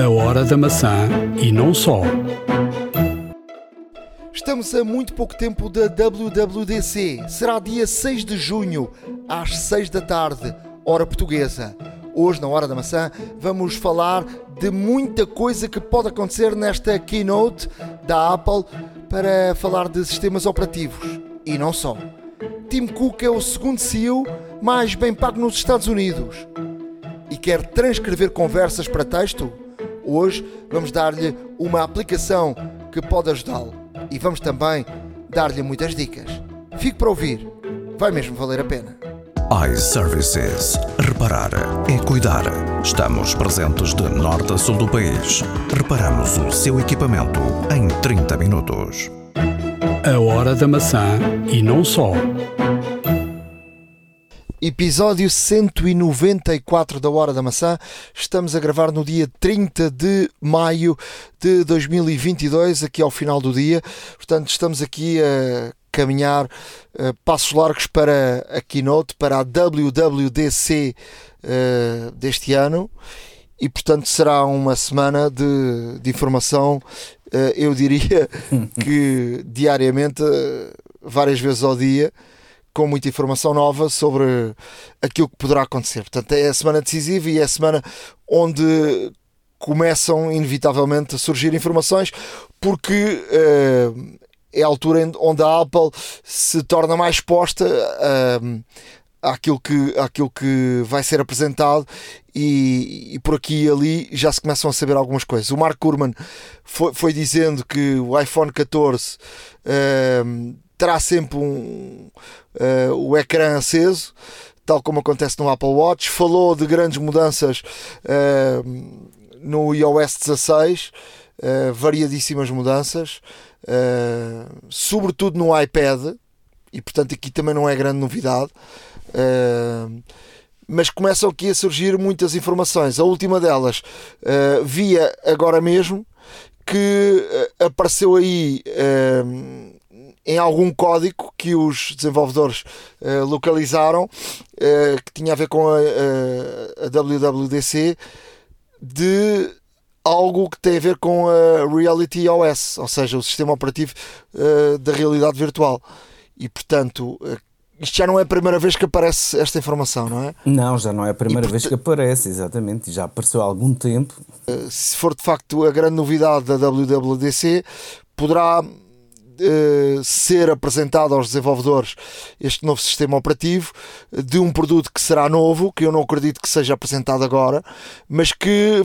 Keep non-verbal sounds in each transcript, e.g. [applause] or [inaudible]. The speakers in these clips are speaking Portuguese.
A Hora da Maçã e não só. Estamos a muito pouco tempo da WWDC. Será dia 6 de junho, às 6 da tarde, hora portuguesa. Hoje, na Hora da Maçã, vamos falar de muita coisa que pode acontecer nesta keynote da Apple para falar de sistemas operativos. E não só. Tim Cook é o segundo CEO mais bem pago nos Estados Unidos e quer transcrever conversas para texto? Hoje vamos dar-lhe uma aplicação que pode ajudá-lo e vamos também dar-lhe muitas dicas. Fique para ouvir, vai mesmo valer a pena. iServices. Reparar é cuidar. Estamos presentes de norte a sul do país. Reparamos o seu equipamento em 30 minutos. A Hora da Maçã e não só. Episódio 194 da Hora da Maçã. Estamos a gravar no dia 30 de maio de 2022, aqui ao final do dia. Portanto, estamos aqui a caminhar uh, passos largos para a keynote, para a WWDC uh, deste ano. E, portanto, será uma semana de, de informação, uh, eu diria [laughs] que diariamente, várias vezes ao dia com muita informação nova sobre aquilo que poderá acontecer. Portanto, é a semana decisiva e é a semana onde começam inevitavelmente a surgir informações, porque uh, é a altura onde a Apple se torna mais exposta uh, àquilo, que, àquilo que vai ser apresentado e, e, por aqui e ali já se começam a saber algumas coisas. O Mark Gurman foi, foi dizendo que o iPhone 14 uh, terá sempre um, uh, o ecrã aceso, tal como acontece no Apple Watch. Falou de grandes mudanças uh, no iOS 16, uh, variadíssimas mudanças, sobretudo no iPad, e portanto aqui também não é grande novidade. mas começam aqui a surgir muitas informações. A última delas via agora mesmo que apareceu aí em algum código que os desenvolvedores uh, localizaram, uh, que tinha a ver com a, a, a, WWDC, de algo que tem a ver com a Reality OS, ou seja, o sistema operativo uh, da realidade virtual. E portanto, isto já não é a primeira vez que aparece esta informação, não é? Não, já não é a primeira e, vez que aparece, exatamente, já apareceu há algum tempo. Se for de facto a grande novidade da WWDC, poderá uh, ser apresentado aos desenvolvedores este novo sistema operativo de um produto que será novo, que eu não acredito que seja apresentado agora, mas que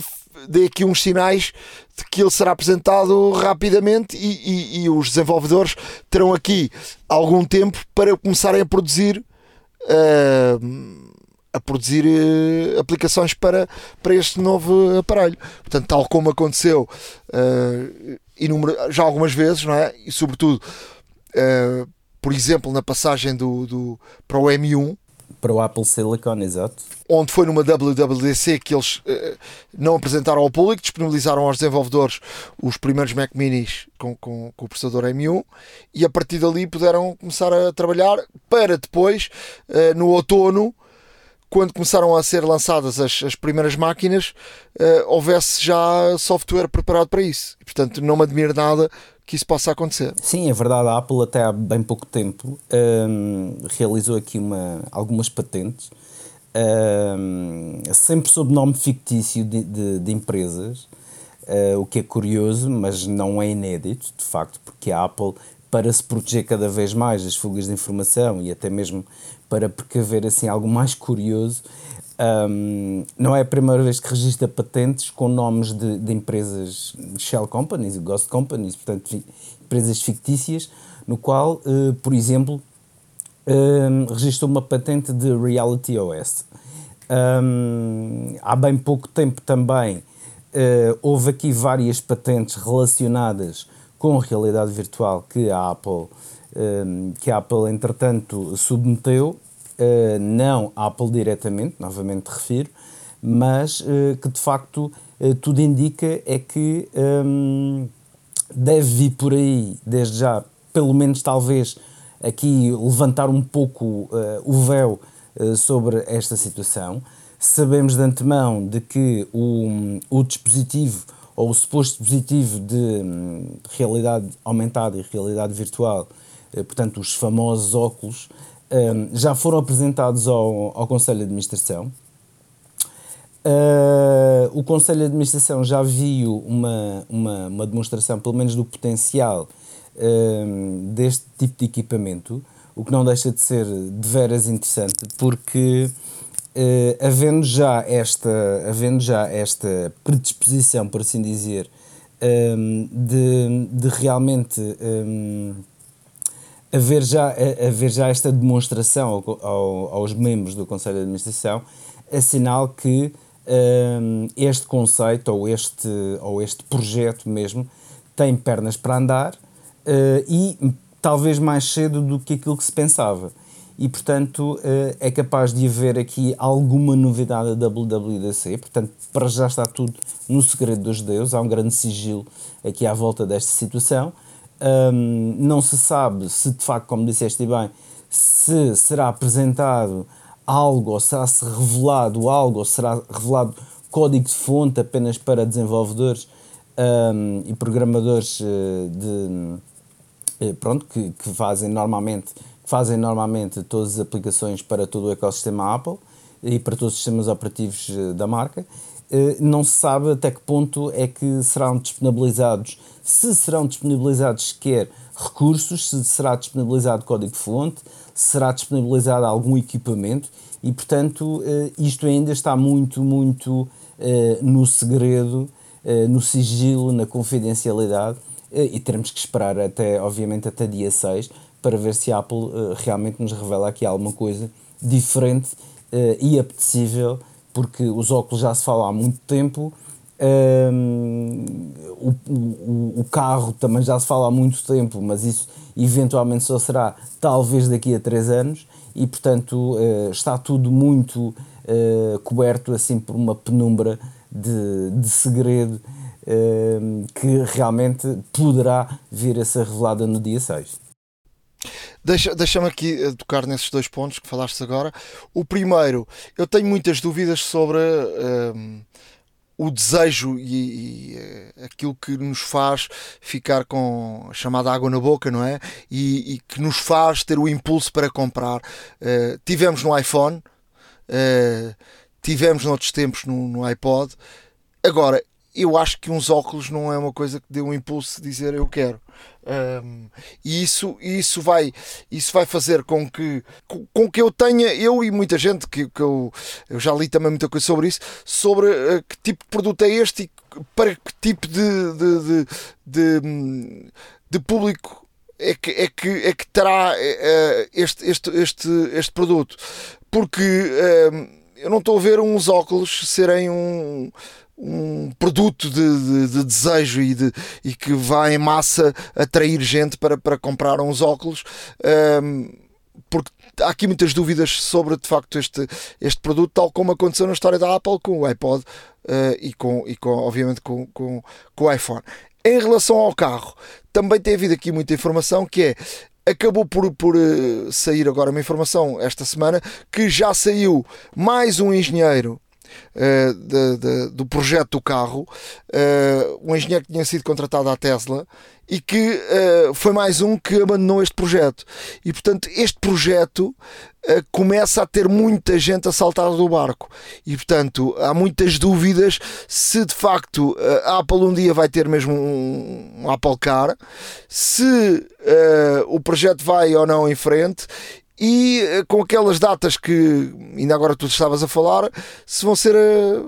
dê aqui uns sinais de que ele será apresentado rapidamente e, e, e os desenvolvedores terão aqui algum tempo para começarem a produzir. Uh, a produzir uh, aplicações para, para este novo aparelho. Portanto, tal como aconteceu uh, já algumas vezes, não é? E sobretudo, uh, por exemplo, na passagem do, do, para o M1. Para o Apple Silicon, exato. Onde foi numa WWDC que eles não apresentaram ao público, disponibilizaram aos desenvolvedores os primeiros Mac Minis com, com, com o processador M1 e a partir dali puderam começar a trabalhar para depois, no outono, quando começaram a ser lançadas as, as primeiras máquinas, uh, houvesse já software preparado para isso. E, portanto, não me admira nada que isso possa acontecer. Sim, é verdade. A Apple, até há bem pouco tempo, um, realizou aqui uma, algumas patentes, um, sempre sob nome fictício de, de, de empresas, uh, o que é curioso, mas não é inédito, de facto, porque a Apple para se proteger cada vez mais das fugas de informação e até mesmo para precaver assim algo mais curioso, um, não é a primeira vez que registra patentes com nomes de, de empresas shell companies e ghost companies, portanto fi, empresas fictícias, no qual, uh, por exemplo, um, registrou uma patente de Reality OS. Um, há bem pouco tempo também uh, houve aqui várias patentes relacionadas com realidade virtual que a Apple, que a Apple entretanto submeteu, eh, não a Apple diretamente, novamente refiro, mas eh, que de facto eh, tudo indica é que deve vir por aí, desde já, pelo menos talvez aqui levantar um pouco o véu sobre esta situação. Sabemos de antemão de que o, o dispositivo ou o suposto dispositivo de hum, realidade aumentada e realidade virtual, portanto, os famosos óculos, hum, já foram apresentados ao, ao Conselho de Administração. Uh, o Conselho de Administração já viu uma, uma, uma demonstração, pelo menos do potencial uh, deste tipo de equipamento, o que não deixa de ser de veras interessante, porque uh, havendo, já esta, havendo já esta predisposição, por assim dizer, um, de, de realmente um, haver, já, haver já esta demonstração ao, ao, aos membros do Conselho de Administração, é sinal que um, este conceito ou este, ou este projeto mesmo tem pernas para andar uh, e talvez mais cedo do que aquilo que se pensava e, portanto, eh, é capaz de haver aqui alguma novidade da WWDC. Portanto, para já está tudo no segredo dos deuses, há um grande sigilo aqui à volta desta situação. Um, não se sabe se, de facto, como disseste bem, se será apresentado algo ou será-se revelado algo ou será revelado código de fonte apenas para desenvolvedores um, e programadores eh, de, eh, pronto, que, que fazem normalmente fazem normalmente todas as aplicações para todo o ecossistema Apple e para todos os sistemas operativos eh, da marca. Não se sabe até que ponto é que serão disponibilizados, se serão disponibilizados sequer recursos, se será disponibilizado código-fonte, se será disponibilizado algum equipamento e, portanto, eh, isto ainda está muito, muito no segredo, no sigilo, na confidencialidade e teremos que esperar até, obviamente, até dia 6 para ver se a Apple realmente nos revela aqui alguma coisa diferente e apetecível, porque os óculos já se falam há muito tempo. Um, o, o, o, carro também já se fala há muito tempo, mas isso eventualmente só será talvez daqui a três anos e portanto uh, está tudo muito uh, coberto assim por uma penumbra de, de segredo uh, que realmente poderá vir a ser revelada no dia 6. Deixa-me deixa aqui eh, tocar nesses dois pontos que falaste agora. O primeiro, eu tenho muitas dúvidas sobre o desejo e, e, eh, aquilo que nos faz ficar com a chamada água na boca, não é? E, e que nos faz ter o impulso para comprar. Uh, tivemos no iPhone, uh, tivemos noutros tempos no, no iPod. Agora, eu acho que uns óculos não é uma coisa que dê um impulso de dizer eu quero. Um, e isso, isso, vai, isso vai fazer com que, com que eu tenha, eu e muita gente, que, que eu, eu já li também muita coisa sobre isso, sobre uh, que tipo de produto é este e para que tipo de, de, de, de, de público é que, é que, é que terá uh, este, este, este, este produto. Porque eu não estou a ver uns óculos serem um um produto de, de, de, desejo e, de, e que vai em massa atrair gente para, para comprar uns óculos. Um, porque há aqui muitas dúvidas sobre de facto este, este produto, tal como aconteceu na história da Apple com o iPod uh, e, com, e com, obviamente com, com, com o iPhone. Em relação ao carro, também tem havido aqui muita informação que é acabou por, por uh, sair agora uma informação esta semana que já saiu mais um engenheiro uh, de, de, do projeto do carro, uh, um engenheiro que tinha sido contratado à Tesla e que uh, foi mais um que abandonou este projeto. E portanto, este projeto uh, começa a ter muita gente a saltar do barco. E portanto, há muitas dúvidas se de facto a Apple um dia vai ter mesmo um, um Apple Car, se o projeto vai ou não em frente e eh, com aquelas datas que ainda agora tu estavas a falar, se vão ser eh,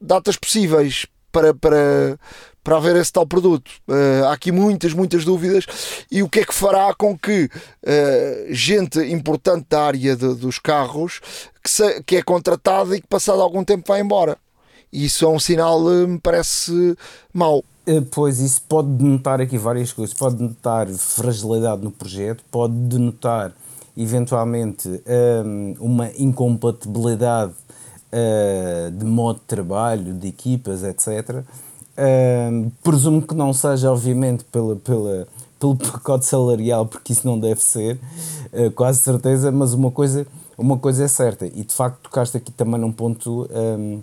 datas possíveis para, para, para haver esse tal produto. Uh, há aqui muitas, muitas dúvidas. E o que é que fará com que uh, gente importante da área de, dos carros que, se, que é contratada e que passado algum tempo vai embora? Isso é um sinal, me parece mau. Pois, isso pode denotar aqui várias coisas. Pode denotar fragilidade no projeto, pode denotar eventualmente um, uma incompatibilidade uh, de modo de trabalho, de equipas, etc. Um, presumo que não seja, obviamente, pela, pela, pelo [laughs] pacote salarial, porque isso não deve ser, uh, quase certeza, mas uma coisa, uma coisa é certa, e de facto tocaste aqui também num ponto um,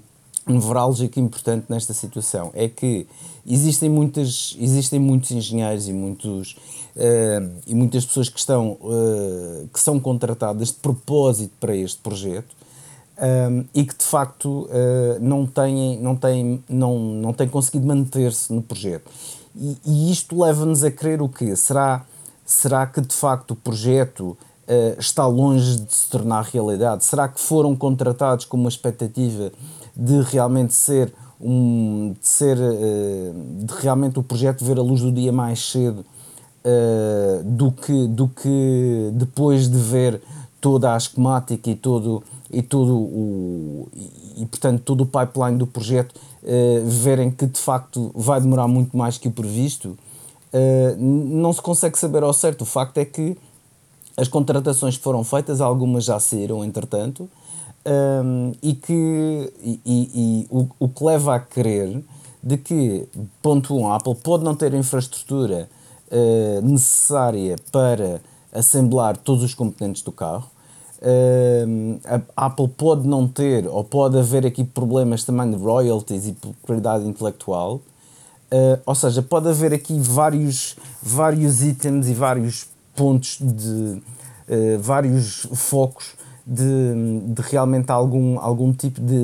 nevrálgico importante nesta situação, é que existem, muitas, existem muitos engenheiros e, muitos, uh, e muitas pessoas que, estão, uh, que são contratadas de propósito para este projeto um, e que de facto uh, não, têm, não, têm, não, não têm conseguido manter-se no projeto. E, e isto leva-nos a crer o quê? Será, será que de facto o projeto está longe de se tornar realidade? Será que foram contratados com uma expectativa de realmente ser um, de ser uh, de realmente o projeto ver a luz do dia mais cedo uh, do, que, do que depois de ver toda a esquemática e todo e todo o e, portanto todo o pipeline do projeto uh, verem que de facto vai demorar muito mais que o previsto não se consegue saber ao certo. O facto é que as contratações foram feitas algumas já saíram entretanto um, e que e, e, e o, o, que leva a crer de que, ponto 1, um, a Apple pode não ter a infraestrutura uh, necessária para assemblar todos os componentes do carro. A Apple pode não ter, ou pode haver aqui problemas também de royalties e propriedade intelectual. Uh, ou seja, pode haver aqui vários, vários itens e vários pontos de uh, vários focos de, de realmente algum, algum tipo de,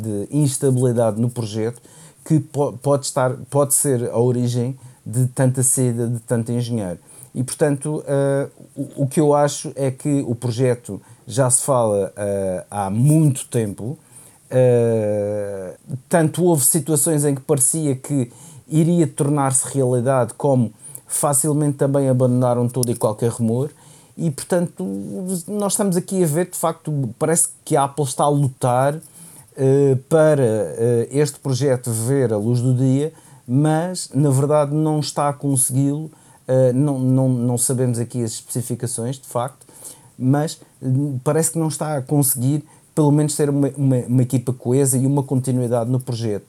de instabilidade no projeto que po pode, estar, pode ser a origem de tanta saída de tanto engenheiro. E, portanto, uh, o, o, que eu acho é que o projeto já se fala uh, há muito tempo, uh, tanto houve situações em que parecia que iria tornar-se realidade, como facilmente também abandonaram todo e qualquer rumor, e portanto nós estamos aqui a ver de facto parece que a Apple está a lutar uh, para uh, este projeto ver a luz do dia mas na verdade não está a consegui-lo. Uh, não, não, não sabemos aqui as especificações de facto mas parece que não está a conseguir pelo menos ter uma, uma, uma equipa coesa e uma continuidade no projeto.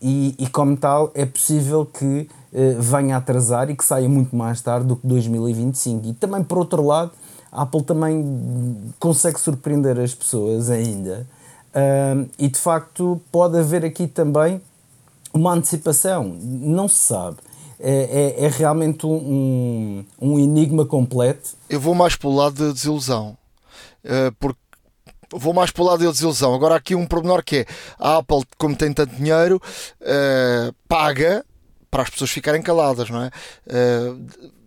E, e como tal é possível que eh, venha a atrasar e que saia muito mais tarde do que 2025. E também, por outro lado, a Apple também consegue surpreender as pessoas ainda. Uh, e de facto, pode haver aqui também uma antecipação. Não se sabe. É, é, é realmente um, um enigma completo. Eu vou mais para o lado da desilusão. Uh, porque vou mais para o lado da desilusão. Agora, aqui um pormenor que é: a Apple, como tem tanto dinheiro, uh, paga para as pessoas ficarem caladas, não é? Uh,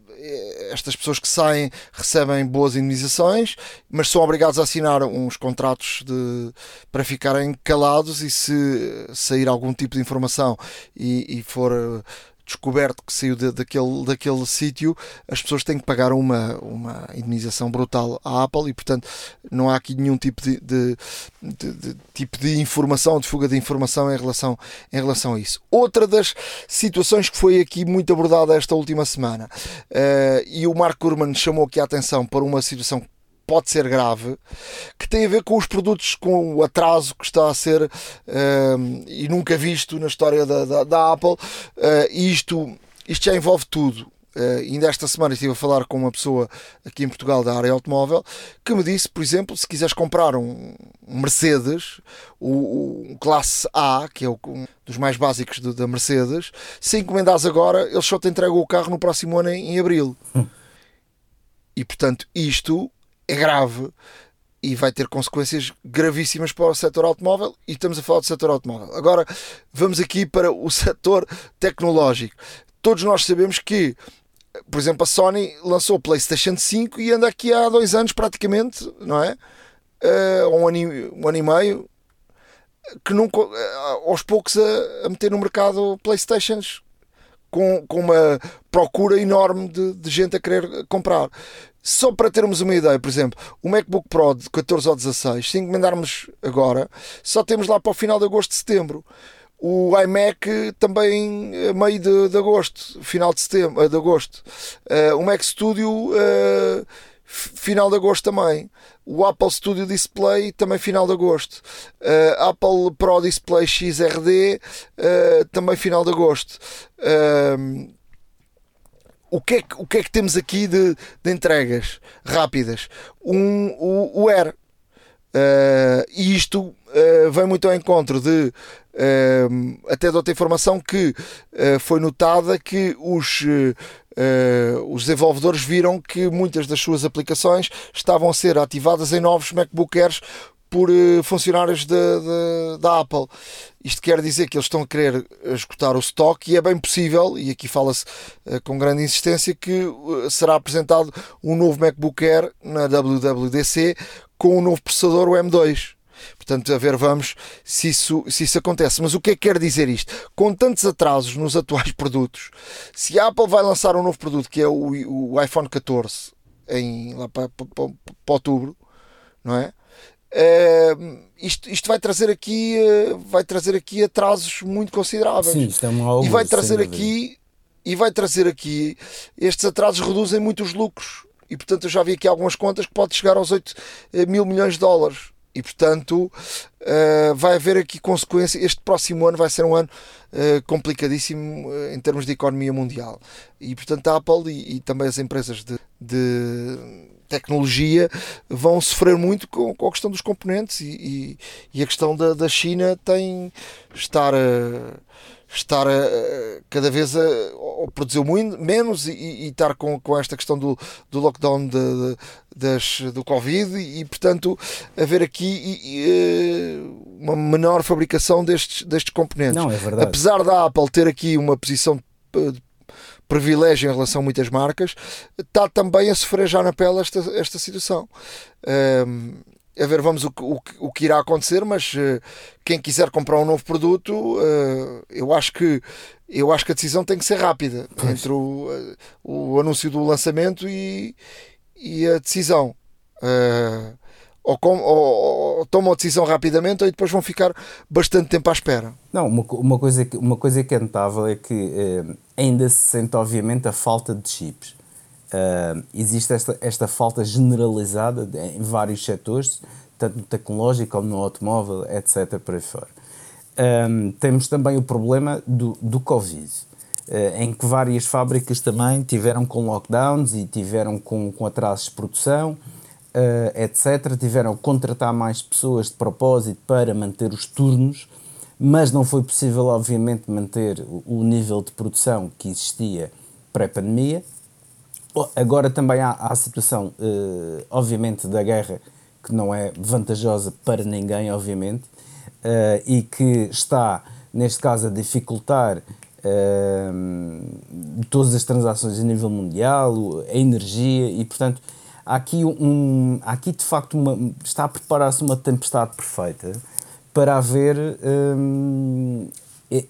estas pessoas que saem recebem boas indenizações, mas são obrigados a assinar uns contratos de, para ficarem calados e se sair algum tipo de informação e, e for descoberto que saiu de, daquele, daquele sítio, as pessoas têm que pagar uma, uma indenização brutal à Apple e, portanto, não há aqui nenhum tipo de, de, de, tipo de informação, de fuga de informação em relação, em relação a isso. Outra das situações que foi aqui muito abordada esta última semana, uh, e o Mark Gurman chamou aqui a atenção para uma situação pode ser grave, que tem a ver com os produtos, com o atraso que está a ser uh, e nunca visto na história da, da, da Apple. Uh, e isto, isto já envolve tudo. Uh, ainda esta semana estive a falar com uma pessoa aqui em Portugal da área automóvel que me disse, por exemplo, se quiseres comprar um, um Mercedes, o, o, classe A, que é o, um dos mais básicos de, da Mercedes, se encomendares agora, eles só te entregam o carro no próximo ano em, em abril. Hum. E portanto, isto é grave e vai ter consequências gravíssimas para o setor automóvel e estamos a falar do setor automóvel. Agora vamos aqui para o [laughs] setor tecnológico. Todos nós sabemos que, por exemplo, a Sony lançou o PlayStation 5 e anda aqui há dois anos praticamente, não é? Uh, um, ano e, um ano e meio que nunca, uh, aos poucos a, a meter no mercado Playstations com, com uma procura enorme de, de gente a querer comprar. Só para termos uma ideia, por exemplo, o MacBook Pro de 14 ou 16, se encomendarmos agora, só temos lá para o final de agosto, de setembro. O iMac também a meio de, de agosto, final de setembro, de agosto. Uh, o Mac Studio uh, final de agosto também. O Apple Studio Display também final de agosto. Uh, Apple Pro Display XRD também final de agosto. Uh, o que, é que, o que é que temos aqui de, de entregas rápidas? Um, o, o Air. Uh, e isto uh, vem muito ao encontro de uh, até de outra informação que foi notada que os, os desenvolvedores viram que muitas das suas aplicações estavam a ser ativadas em novos MacBook Airs por funcionários da Apple. Isto quer dizer que eles estão a querer esgotar o estoque e é bem possível, e aqui fala-se com grande insistência, que será apresentado um novo MacBook Air na WWDC com o um novo processador, o M2. Portanto, a ver, vamos se isso, se isso acontece. Mas o que é que quer dizer isto? Com tantos atrasos nos atuais [laughs] produtos, se a Apple vai lançar um novo produto que é o, o iPhone 14 em, lá para, para, para, para outubro, não é? Uh, isto, isto vai trazer aqui uh, vai trazer aqui atrasos muito consideráveis Sim, isto é uma e vai trazer aqui e vai trazer aqui estes atrasos reduzem muito os lucros e portanto eu já vi aqui algumas contas que pode chegar aos 8 eh, mil milhões de dólares. E portanto uh, vai haver aqui consequência. Este próximo ano vai ser um ano complicadíssimo em termos de economia mundial. E portanto a Apple e, e também as empresas de, de, tecnologia vão sofrer muito com, com a questão dos componentes e, e, e a questão da, da China tem estar a estar a, cada vez a, a produzir muito, menos e, e, estar com, com esta questão do, do lockdown de, de, das, do Covid e, portanto, haver aqui e, uma menor fabricação destes, destes componentes. Não, é verdade. Apesar da Apple ter aqui uma posição de privilégio em relação a muitas marcas, está também a sofrer já na pele esta, esta situação. Um, a ver, vamos o, o, o que irá acontecer, mas uh, quem quiser comprar um novo produto, uh, eu acho que eu acho que a decisão tem que ser rápida pois. entre o, uh, o anúncio do lançamento e, e a decisão. Ou, com, ou, ou, tomam a decisão rapidamente ou depois vão ficar bastante tempo à espera. Não, uma, uma, coisa, uma coisa que é notável é que ainda se sente, obviamente, a falta de chips Uh, existe esta, esta falta generalizada de, em vários setores, tanto no tecnológico como no automóvel, etc. Por aí fora. Um, temos também o problema do, do Covid, uh, em que várias fábricas também tiveram com lockdowns e tiveram com, com atrasos de produção, uh, etc. Tiveram que contratar mais pessoas de propósito para manter os turnos, mas não foi possível, obviamente, manter o, nível de produção que existia pré-pandemia. Agora também há, há a situação, uh, obviamente, da guerra, que não é vantajosa para ninguém, obviamente, uh, e que está, neste caso, a dificultar todas as transações a nível mundial, a energia, e portanto aqui, um, aqui de facto uma, está a preparar-se uma tempestade perfeita para haver um,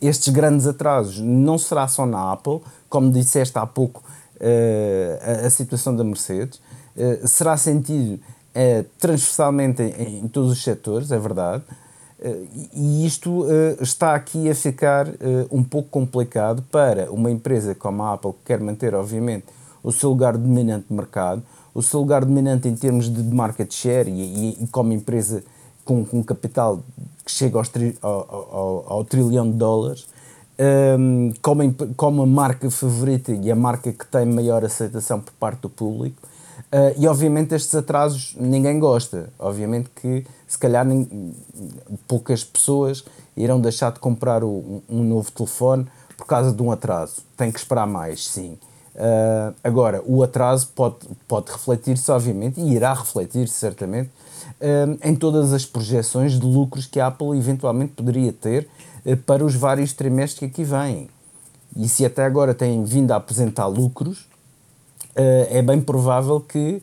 estes grandes atrasos. Não será só na Apple, como disseste há pouco uh, a, a, situação da Mercedes. Uh, será sentido uh, transversalmente em, em, todos os setores, é verdade. e isto está aqui a ficar um pouco complicado para uma empresa como a Apple, que quer manter, obviamente, o seu lugar dominante de mercado, o seu lugar dominante em termos de market share e, e, e como empresa com, com capital que chega aos tri, ao, ao, ao, trilhão de dólares, um, como, como a marca favorita e a marca que tem maior aceitação por parte do público. Uh, e obviamente estes atrasos ninguém gosta. Obviamente que se calhar nem, poucas pessoas irão deixar de comprar o, um novo telefone por causa de um atraso. Tem que esperar mais, sim. Uh, agora, o atraso pode, pode refletir-se, obviamente, e irá refletir-se certamente, uh, em todas as projeções de lucros que a Apple eventualmente poderia ter eh, para os vários trimestres que aqui vêm. E se até agora têm vindo a apresentar lucros, é bem provável que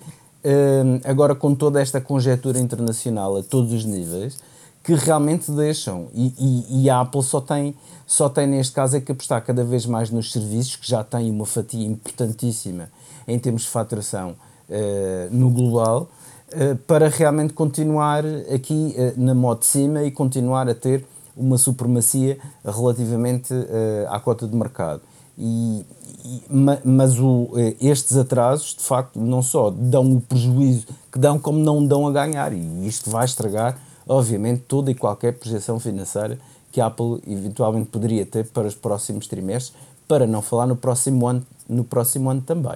agora com toda esta conjectura internacional a todos os níveis, que realmente deixam. E, e, e, a Apple só tem, só tem, neste caso, é que apostar cada vez mais nos serviços, que já têm uma fatia importantíssima em termos de faturação uh, no global, uh, para realmente continuar aqui uh, na moda de cima e continuar a ter uma supremacia relativamente à cota de mercado. E, mas o, eh, estes atrasos, de facto, não só dão o prejuízo que dão, como não dão a ganhar. E isto vai estragar, obviamente, toda e qualquer projeção financeira que a Apple eventualmente poderia ter para os próximos trimestres, para não falar no próximo ano, no próximo ano também.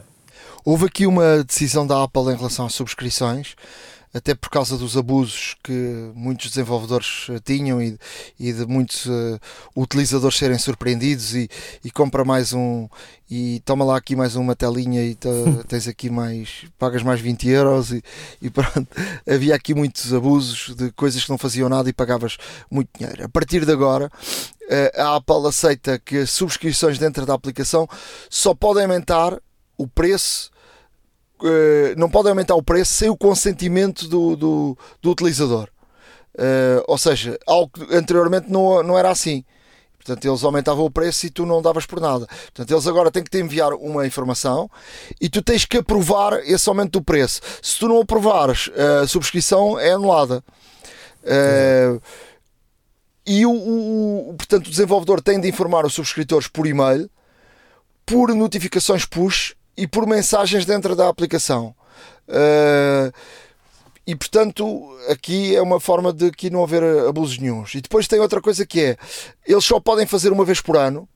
Houve aqui uma decisão da Apple em relação às subscrições até por causa dos abusos que muitos desenvolvedores eh, tinham e, e de muitos uh, utilizadores serem surpreendidos e, e, compra mais um e toma lá aqui mais uma telinha e [laughs] tens aqui mais pagas mais 20 euros e, e pronto, [laughs] havia aqui muitos abusos de coisas que não faziam nada e pagavas muito dinheiro. A partir de agora uh, a Apple aceita que as subscrições dentro da aplicação só podem aumentar o preço não podem aumentar o preço sem o consentimento do, do, do utilizador. Uh, ou seja, algo que anteriormente não, não era assim. Portanto, eles aumentavam o preço e tu não davas por nada. Portanto, eles agora têm que te enviar uma informação e tu tens que aprovar esse aumento do preço. Se tu não aprovares, a subscrição é anulada. Uh, e o, o, portanto, o desenvolvedor tem de informar os subscritores por e-mail, por notificações push e por mensagens dentro da aplicação. Uh, e portanto, aqui é uma forma de que não haver abusos nenhums. E depois tem outra coisa que é: eles só podem fazer uma vez por ano,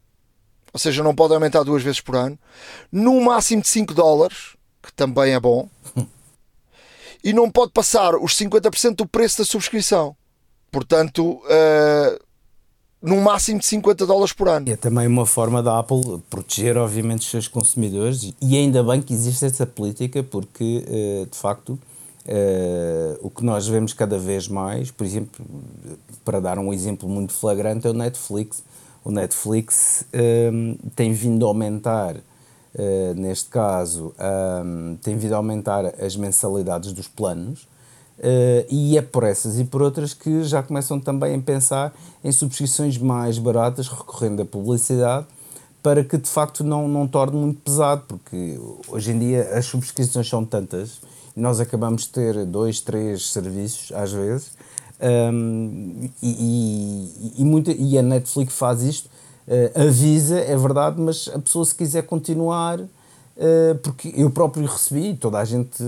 ou seja, não podem aumentar duas vezes por ano, no máximo de 5 dólares, que também é bom, [laughs] e não pode passar os 50% do preço da subscrição. Portanto, uh, num máximo de 50 dólares por ano. É também uma forma da Apple proteger, obviamente, os seus consumidores e ainda bem que existe essa política porque, uh, de facto, uh, o que nós vemos cada vez mais, por exemplo, para dar um exemplo muito flagrante, é o Netflix. O Netflix um, tem vindo a aumentar, neste caso, tem vindo a aumentar as mensalidades dos planos Uh, e é por essas e por outras que já começam também a pensar em subscrições mais baratas, recorrendo à publicidade, para que de facto não, não torne muito pesado, porque hoje em dia as subscrições são tantas e nós acabamos de ter dois, três serviços às vezes, um, e, e, e, muita, e a Netflix faz isto, uh, avisa, é verdade, mas a pessoa se quiser continuar. Uh, porque eu próprio recebi, toda a gente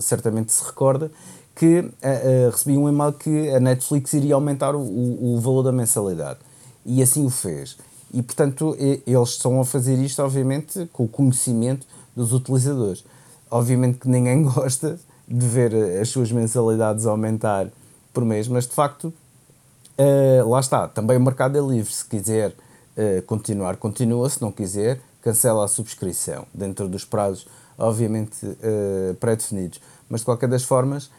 certamente se recorda, que uh, recebi um e-mail que a Netflix iria aumentar o, o, valor da mensalidade. E assim o fez. E, portanto, eles estão a fazer isto, obviamente, com o conhecimento dos utilizadores. Obviamente que ninguém [laughs] gosta de ver as suas mensalidades aumentar por mês, mas de facto, uh, lá está. Também o mercado é livre. Se quiser uh, continuar, continua. Se não quiser, cancela a subscrição, dentro dos prazos, obviamente, pré-definidos. Mas de qualquer das formas,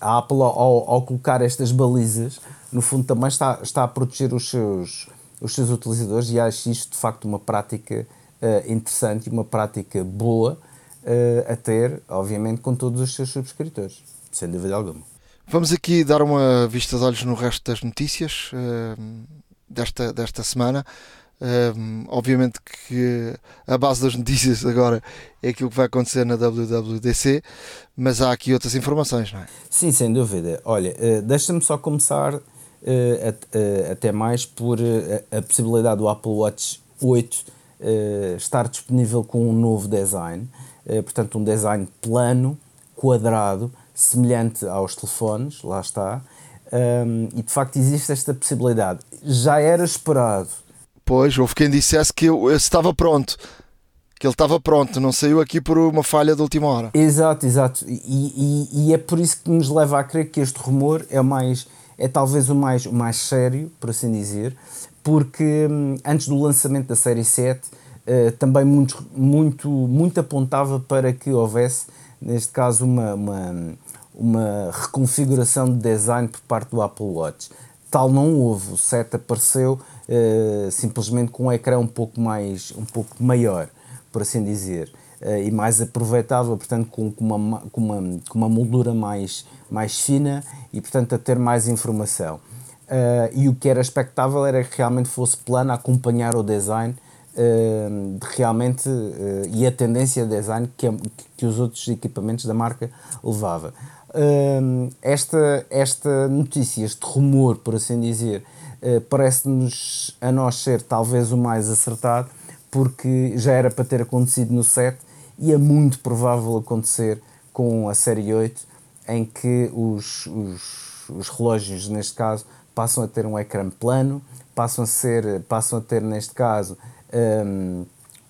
a Apple, ao, ao, colocar estas balizas, no fundo também está, está a proteger os seus, os seus utilizadores e acho isto de facto uma prática uh, interessante e uma prática boa uh, a ter, obviamente, com todos os seus subscritores, sem dúvida alguma. Vamos aqui dar uma vista de olhos no resto das notícias uh, desta, desta semana. Um, obviamente que a base das notícias [laughs] agora é aquilo que vai acontecer na WWDC, mas há aqui outras informações, não é? Sim, sem dúvida. Olha, uh, deixa-me só começar uh, uh, até mais por a possibilidade do Apple Watch 8 estar disponível com um novo design, portanto, um design plano, quadrado, semelhante aos telefones, lá está. Um, e de facto existe esta possibilidade. Já era esperado Pois, houve quem dissesse que eu, eu estava pronto. Que ele estava pronto, não saiu aqui por uma falha de última hora. Exato, exato. E, e, e é por isso que nos leva a crer que este rumor é mais é talvez o mais, o mais sério, por assim dizer, porque hum, antes do lançamento da série 7 uh, eh, também muito, muito, muito apontava para que houvesse, neste caso, uma, uma, uma reconfiguração de design por parte do Apple Watch. Tal não houve, o 7 apareceu uh, simplesmente com um ecrã um pouco mais, um pouco maior, por assim dizer, uh, e mais aproveitável, portanto com, com, uma, com, uma, com uma moldura mais, mais fina e portanto a ter mais informação. Uh, e o que era expectável era que realmente fosse plano acompanhar o design Uh, realmente uh, e a tendência de design que, que os outros equipamentos da marca levava. Uh, esta, esta notícia, este rumor, por assim dizer, eh, parece-nos a nós ser talvez o mais acertado, porque já era para ter acontecido no 7 e é muito provável acontecer com a série 8, em que os, os, os relógios, neste caso, passam a ter um ecrã plano, passam a, ser, passam a ter, neste caso, um,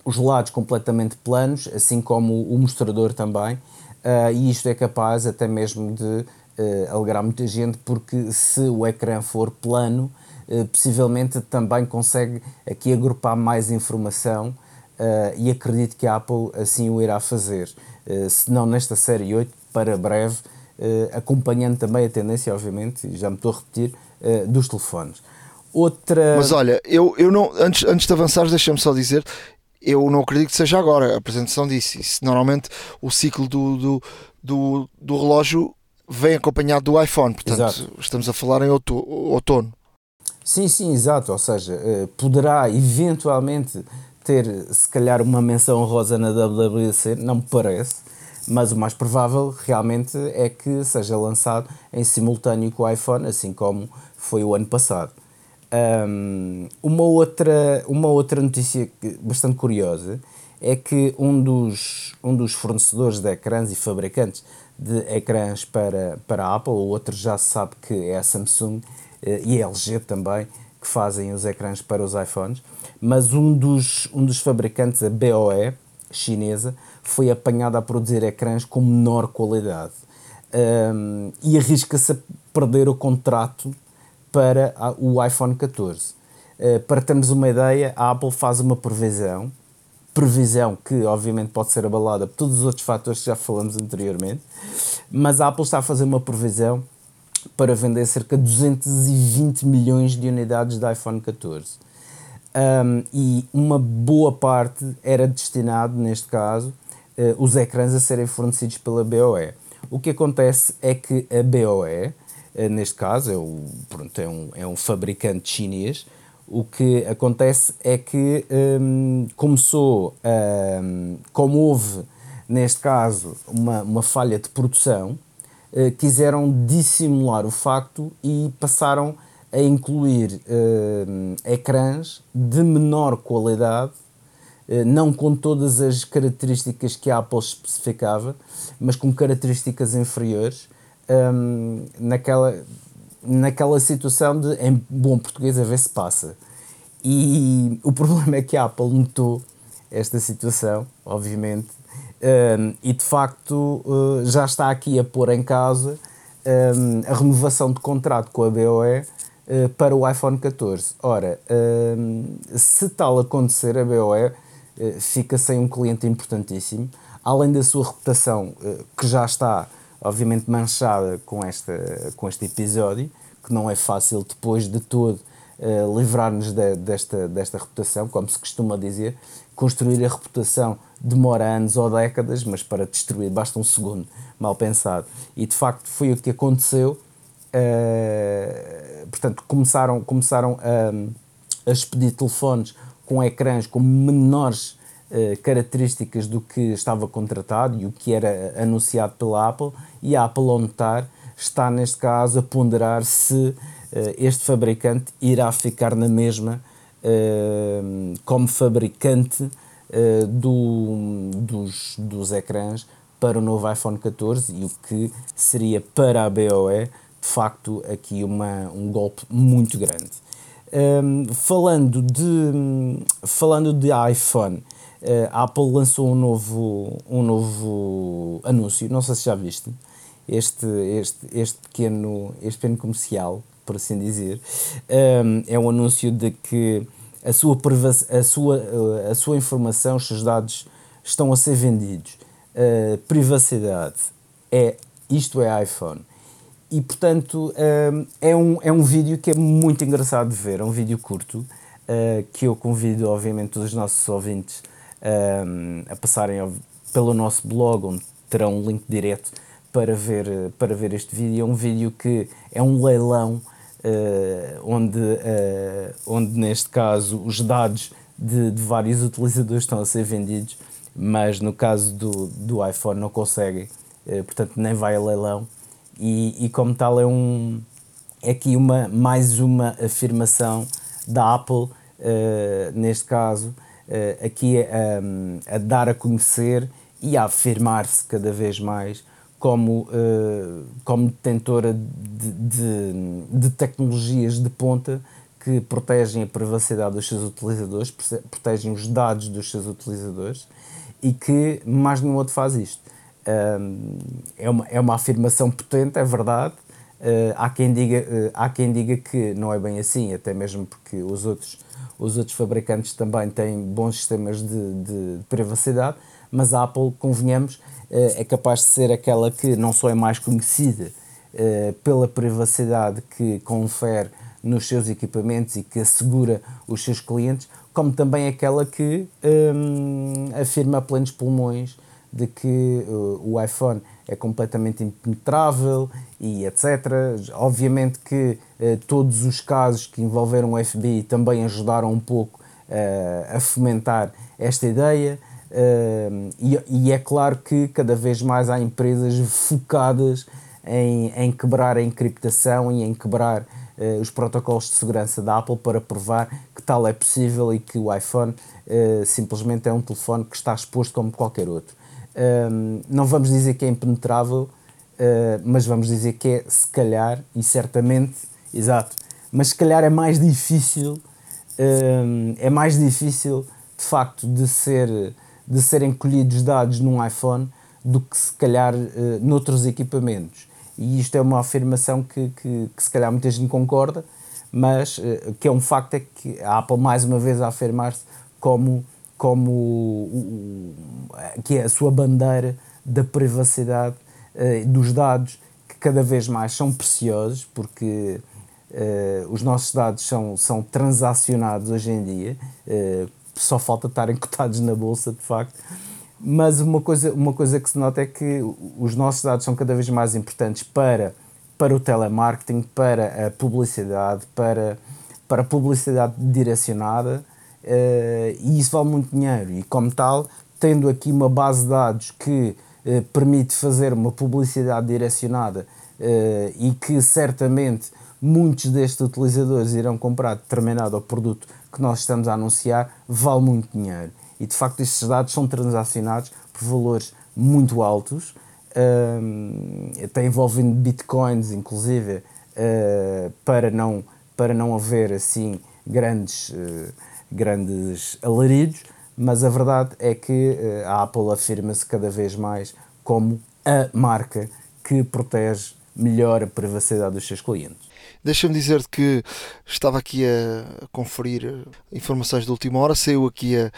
os lados completamente planos, assim como o mostrador também. Uh, e isto é capaz até mesmo de uh, alegrar muita gente, porque se o ecrã for plano, uh, possivelmente também consegue aqui agrupar mais informação e acredito que a Apple assim o irá fazer. se não nesta série 8, para breve, acompanhando também a tendência, obviamente, já me estou a repetir, dos telefones. Outra... Mas olha, eu, eu não, antes, antes de avançar, deixa-me só dizer, eu não acredito que seja agora a apresentação disso. Isso, normalmente o ciclo do, do, do, do, relógio vem acompanhado do iPhone, portanto exato. estamos a falar em outono. Sim, sim, exato. Ou seja, eh, poderá eventualmente ter se calhar uma menção rosa na WWDC, não me parece, mas o mais provável realmente é que seja lançado em simultâneo com o iPhone, assim como foi o ano passado. Um, uma, outra, uma outra notícia bastante curiosa é que um dos, um dos fornecedores de ecrãs e fabricantes de ecrãs para, para a Apple, o outro já se sabe que é a Samsung eh, e a LG também, que fazem os ecrãs para os iPhones, mas um dos, um dos fabricantes, a BOE, chinesa, foi apanhada a produzir ecrãs com menor qualidade. Um, e arrisca-se a perder o contrato para o iPhone 14. Eh, para termos uma ideia, a Apple faz uma previsão, previsão que obviamente pode ser abalada por todos os outros fatores que já falamos anteriormente, mas a Apple está a fazer uma previsão para vender cerca de 220 milhões de unidades de iPhone 14. Um, e uma boa parte era destinado, neste caso, uh, os ecrãs a serem fornecidos pela BOE. O que acontece é que a BOE, neste caso é, o, pronto, é, um, é um fabricante chinês, o que acontece é que um, começou, um, como houve neste caso uma, uma falha de produção, uh, quiseram dissimular o facto e passaram a incluir uh, ecrãs de menor qualidade, uh, não com todas as características que a Apple especificava, mas com características inferiores, um, naquela, naquela situação de, em bom português, a ver se passa. E o [laughs] problema é que a Apple notou esta situação, obviamente, um, e de facto uh, já está aqui a pôr em causa um, a renovação de contrato com a BOE uh, para o iPhone 14. Ora, um, se tal acontecer, a BOE uh, fica sem um cliente importantíssimo, além da sua reputação que já está obviamente manchada com, esta, com este episódio, que não é fácil depois de todo uh, livrar-nos de, desta, desta reputação, como se costuma dizer. Construir a reputação demora anos ou décadas, mas para destruir basta um segundo, mal pensado. E de facto foi o que aconteceu. Uh, portanto, começaram, começaram a, a expedir telefones com ecrãs com menores eh, características do que estava contratado e o que era anunciado pela Apple, e a Apple, ao notar, está neste caso a ponderar se uh, este fabricante irá ficar na mesma uh, como fabricante do, dos, dos ecrãs para o novo iPhone 14 e o que seria para a BOE de facto aqui uma, um golpe muito grande. Um, falando, de, falando de iPhone, a Apple lançou um novo, um novo anúncio, não sei se já viste, este, este, este, pequeno, este pequeno comercial, por assim dizer, um, é um anúncio de que a sua, a, sua, eh, a sua informação, os seus dados estão a ser vendidos. Uh, privacidade, é, isto é iPhone. E portanto um, é, um, é um vídeo que é muito engraçado de ver, é um vídeo curto, uh, que eu convido obviamente os nossos ouvintes um, a passarem pelo nosso blog, onde terão um link direto para ver, para ver este vídeo. É um vídeo que é um leilão, uh, onde, uh, onde neste caso os dados de, de, vários utilizadores estão a ser vendidos, mas no caso do, do iPhone não conseguem, uh, portanto nem vai a leilão. E, e como tal é um é aqui uma, mais uma afirmação da Apple, neste caso, aqui a, a, dar a conhecer e a afirmar-se cada vez mais como, uh, como detentora de, de, de, tecnologias de ponta que protegem a privacidade dos seus utilizadores, protegem os dados dos seus utilizadores e que mais nenhum outro faz isto. é, uma, é uma afirmação potente, é verdade. Uh, há, quem diga, há quem diga que não é bem assim, até mesmo porque os outros, os outros fabricantes também têm bons sistemas de, de, de privacidade, mas a Apple, convenhamos, uh, é capaz de ser aquela que não só é mais conhecida pela privacidade que confere nos seus equipamentos e que assegura os seus clientes, como também aquela que um, afirma a plenos pulmões de que uh, o iPhone é completamente impenetrável e etc. Obviamente que uh, todos os casos que envolveram o FBI também ajudaram um pouco uh, a fomentar esta ideia. Uh, e, e, é claro que cada vez mais há empresas focadas em, em quebrar a encriptação e em quebrar uh, os protocolos de segurança da Apple para provar que tal é possível e que o iPhone uh, simplesmente é um telefone que está exposto como qualquer outro. Um, não vamos dizer que é impenetrável, uh, mas vamos dizer que é se calhar e certamente, exato, mas se calhar é mais difícil, um, é mais difícil de facto de ser de serem colhidos dados num iPhone do que se calhar uh, noutros equipamentos. E isto é uma afirmação que, que, que se calhar muita gente concorda, mas uh, que é um facto é que a Apple mais uma vez a afirmar-se como como que é a sua bandeira da privacidade uh, dos dados que cada vez mais são preciosos porque uh, os nossos dados são, são transacionados hoje em dia só falta estarem cotados na bolsa de facto. Mas uma coisa, uma coisa que se nota é que os nossos dados são cada vez mais importantes para, para o telemarketing, para a publicidade, para, para a publicidade direcionada e isso vale muito dinheiro. E como tal, tendo aqui uma base de dados que uh, permite fazer uma publicidade direcionada uh, e que certamente muitos destes utilizadores irão comprar determinado produto que nós estamos a anunciar, vale muito dinheiro. E de facto, estes dados são transacionados por valores muito altos, até envolvendo bitcoins, inclusive, para, não, para não haver assim grandes. Grandes alaridos, mas a verdade é que eh, a Apple afirma-se cada vez mais como a marca que protege melhor a privacidade dos seus clientes. Deixa-me dizer que estava aqui a conferir informações de última hora, saiu aqui a,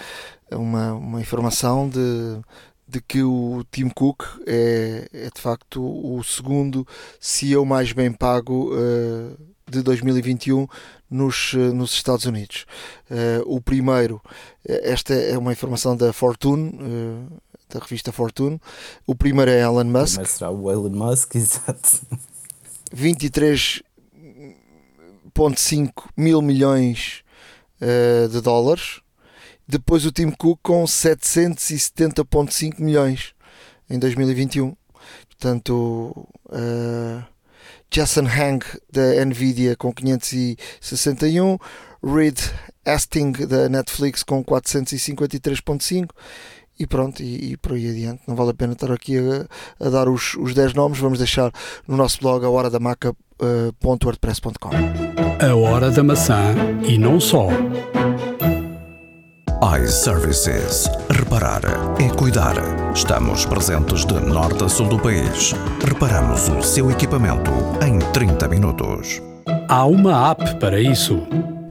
uma, uma informação de, de que o Tim Cook é, é de facto o segundo CEO mais bem pago uh, de 2021 nos, eh, nos Estados Unidos. Uh, o primeiro, eh, esta é uma informação da Fortune, uh, da revista Fortune. O primeiro é Elon Musk. Mas será o Elon Musk, [laughs] exato. 23,5 mil milhões uh, de dólares. Depois o Tim Cook com 770,5 milhões em 2021. Portanto, uh, Jason Hang da Nvidia com 561, Reed Hastings da Netflix com 453.5 e pronto, e, e, por aí adiante. Não vale a pena estar aqui a, a dar os, os 10 nomes, vamos deixar no nosso blog a hora da maca.wordpress.com. Uh, a hora da maçã e não só iServices. Reparar é cuidar. Estamos presentes de norte a sul do país. Reparamos o seu equipamento em 30 minutos. Há uma app para isso.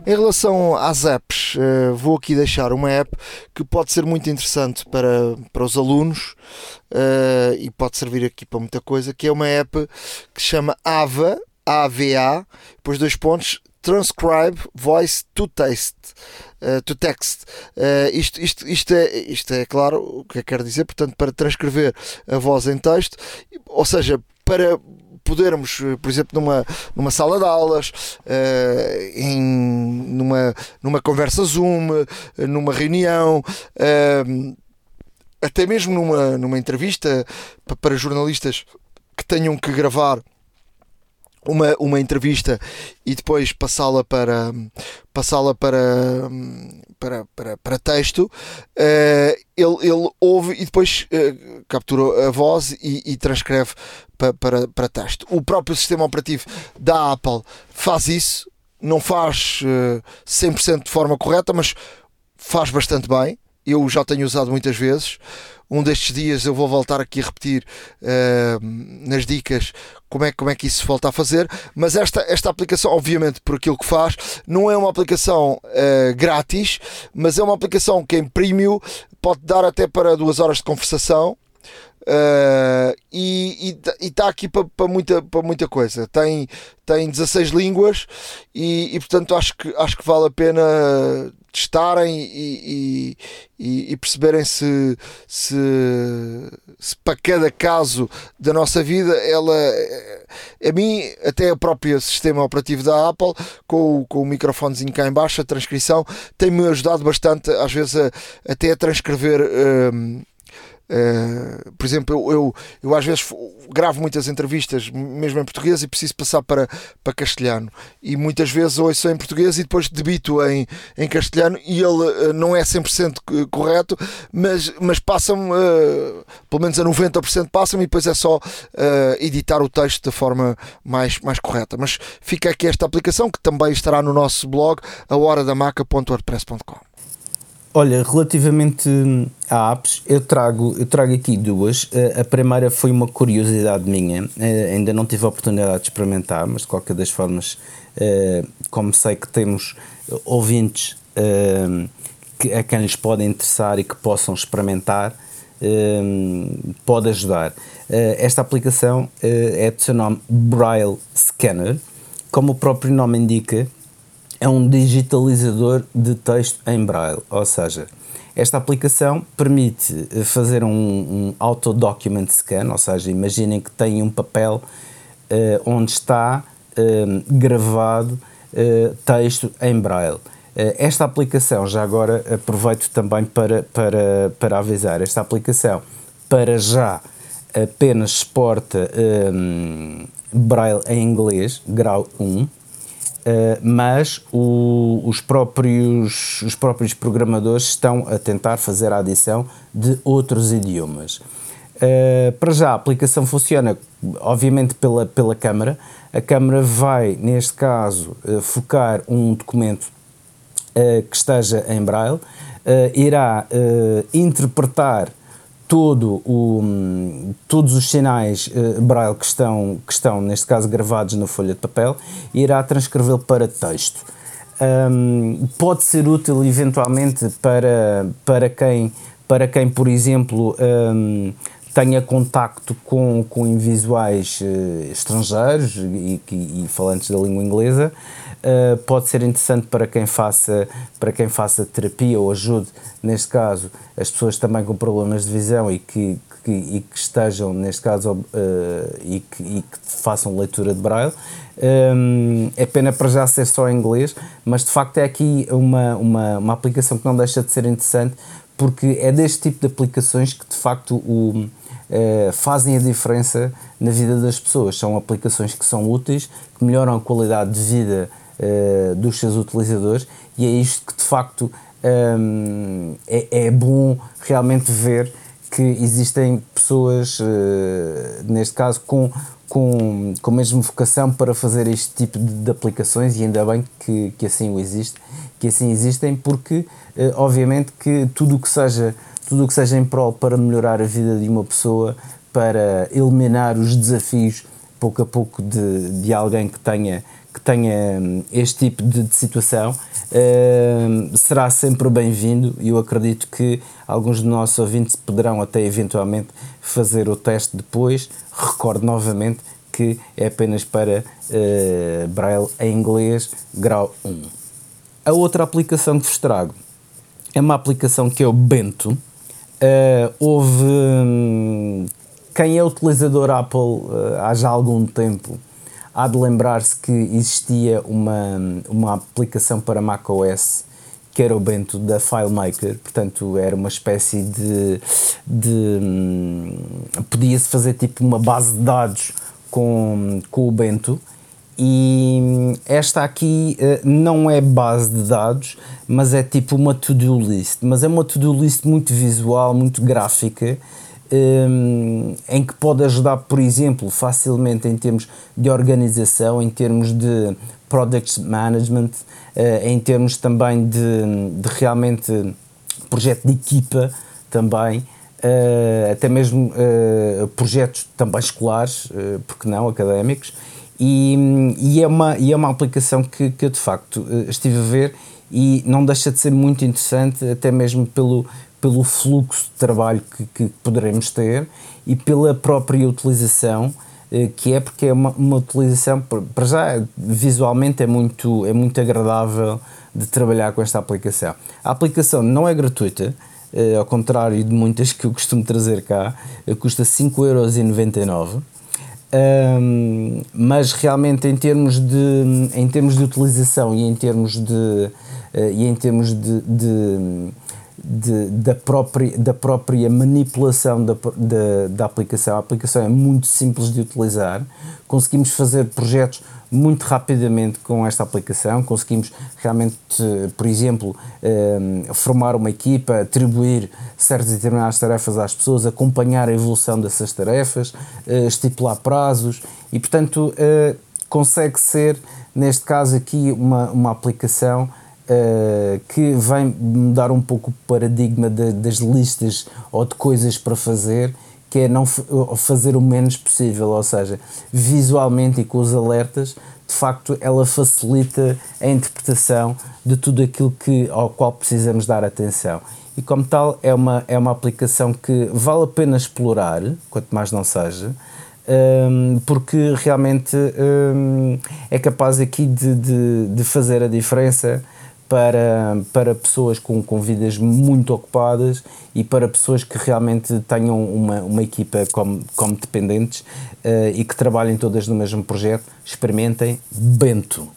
Em relação às apps, eh, vou aqui deixar uma app que pode ser muito interessante para, para os alunos uh, e pode servir aqui para muita coisa, que é uma app que se chama AVA, AVA, depois dois pontos, Transcribe Voice to Text. Uh, to text. Uh, isto, isto, isto, é, isto é claro o que eu quero dizer, portanto, para transcrever a voz em texto, ou seja, para podermos, por exemplo, numa, numa sala de aulas, uh, em, numa, numa conversa Zoom, numa reunião, uh, até mesmo numa, numa entrevista para jornalistas que tenham que gravar uma, uma entrevista e depois passá-la para passá-la para, para, para, para texto uh, ele, ele ouve e depois uh, captura a voz e, e transcreve para, para, para texto. O próprio sistema operativo da Apple faz isso não faz uh, eh, 100% de forma correta mas faz bastante bem eu já tenho usado muitas vezes. Um destes dias eu vou voltar aqui a repetir uh, nas dicas como é, como é que isso se volta a fazer. Mas esta, esta aplicação, obviamente, por aquilo que faz, não é uma aplicação uh, grátis, mas é uma aplicação que em premium pode dar até para duas horas de conversação. Uh, e está aqui para pa muita, pa muita coisa. Tem, tem 16 línguas e, e, portanto acho que, acho que vale a pena testarem e, e, e perceberem se, se, se, para cada caso da nossa vida ela a mim até o próprio sistema operativo da Apple com, com o microfonezinho cá em baixo a transcrição tem-me ajudado bastante às vezes a, até a transcrever um, Uh, por exemplo, eu, eu, eu, às vezes gravo muitas entrevistas, mesmo em português, e preciso passar para, para castelhano. E muitas vezes ouço em português e depois debito em, em castelhano, e ele uh, não é 100% correto, mas, mas passa-me, uh, pelo menos a 90% passa-me, e depois é só editar o texto da forma mais, mais correta. Mas fica aqui esta aplicação que também estará no nosso blog, a horadamaca.wordpress.com. Olha, relativamente a apps, eu trago, eu trago aqui duas. Eh, a primeira foi uma curiosidade minha, eh, ainda não tive a oportunidade de experimentar, mas de qualquer das formas, eh, como sei que temos ouvintes a quem lhes pode interessar e que possam experimentar, pode ajudar. Esta aplicação é de seu nome Braille Scanner. Como o próprio nome indica, é um digitalizador de texto em braille, ou seja, esta aplicação permite eh, fazer um, um auto document scan, ou seja, imaginem que tem um papel uh, onde está uh, gravado uh, texto em braille. esta aplicação, já agora aproveito também para, para, para avisar, esta aplicação para já apenas exporta um, braille em inglês, grau 1, Uh, mas o, os, próprios, os próprios programadores estão a tentar fazer a adição de outros idiomas. Uh, para já, a aplicação funciona, obviamente, pela, pela câmara. A câmara vai, neste caso, uh, focar um documento que esteja em braille, irá interpretar todo o, todos os sinais uh, braille que estão, que estão, neste caso, gravados na folha de papel irá transcrevê-lo para texto. Um, pode ser útil eventualmente para, para, quem, para quem, por exemplo, um, tenha contacto com, com invisuais uh, estrangeiros e, e, e falantes da língua inglesa uh, pode ser interessante para quem faça para quem faça terapia ou ajude neste caso as pessoas também com problemas de visão e que, que e que estejam neste caso uh, e, que, e, que, façam leitura de braille. Um, é pena para já ser só em inglês mas de facto é aqui uma, uma, uma aplicação que não deixa de ser interessante porque é deste tipo de aplicações que de facto o Uh, fazem a diferença na vida das pessoas. São aplicações que são úteis, que melhoram a qualidade de vida uh, dos seus utilizadores e é isto que de facto um, é, é, bom realmente ver que existem pessoas, uh, neste caso, com, com, com a mesma vocação para fazer este tipo de, de aplicações e ainda bem que, que assim o existe, que assim existem, porque uh, obviamente que tudo o que seja tudo o que seja em prol para melhorar a vida de uma pessoa, para eliminar os desafios pouco a pouco de, de alguém que tenha que tenha hum, este tipo de, de situação uh, será sempre bem-vindo e eu acredito que alguns dos nossos ouvintes poderão até eventualmente fazer o teste depois. Recordo novamente que é apenas para uh, Braille em inglês, grau 1. A outra aplicação que vos trago é uma aplicação que é o Bento. Uh, houve. Um, quem é utilizador Apple uh, há já algum tempo há de lembrar-se que existia uma, uma aplicação para macOS que era o Bento da FileMaker, portanto era uma espécie de, de hum, podia-se fazer tipo uma base de dados com, com o Bento e esta aqui uh, não é base de dados, mas é tipo uma to-do list, mas é uma to-do list muito visual, muito gráfica um, em que pode ajudar, por exemplo, facilmente em termos de organização, em termos de product management, uh, em termos também de, de realmente projeto de equipa também, uh, até mesmo uh, projetos também escolares, uh, porque não, académicos, e, e, é, uma, e é uma aplicação que, que eu de facto estive a ver e não deixa de ser muito interessante, até mesmo pelo, pelo fluxo de trabalho que, que poderemos ter e pela própria utilização que é porque é uma, uma utilização, para já visualmente é muito, é muito agradável de trabalhar com esta aplicação. A aplicação não é gratuita, uh, ao contrário de muitas que eu costumo trazer cá, custa 5,99€. Um, mas realmente em termos de em termos de utilização e em termos de uh, e em termos de, de, de, da própria da própria manipulação da, da, da aplicação. A aplicação é muito simples de utilizar. Conseguimos fazer projetos muito rapidamente com esta aplicação, conseguimos realmente, por exemplo, ehm, formar uma equipa, atribuir certas e determinadas tarefas às pessoas, acompanhar a evolução dessas tarefas, eh, estipular prazos e, portanto, eh, consegue ser, neste caso aqui, uma, uma aplicação Uh, que vem mudar um pouco o paradigma de, das listas ou de coisas para fazer que é não fazer o menos possível, ou seja, visualmente e com os alertas, de facto, ela facilita a interpretação de tudo aquilo que, ao qual precisamos dar atenção. E como tal, é uma, é uma aplicação que vale a pena explorar, quanto mais não seja, um, porque realmente um, é capaz aqui de, de, de fazer a diferença para, para pessoas com, com vidas muito ocupadas e para pessoas que realmente tenham uma, uma equipa como, como dependentes uh, e que trabalhem todas no mesmo projeto, experimentem Bento.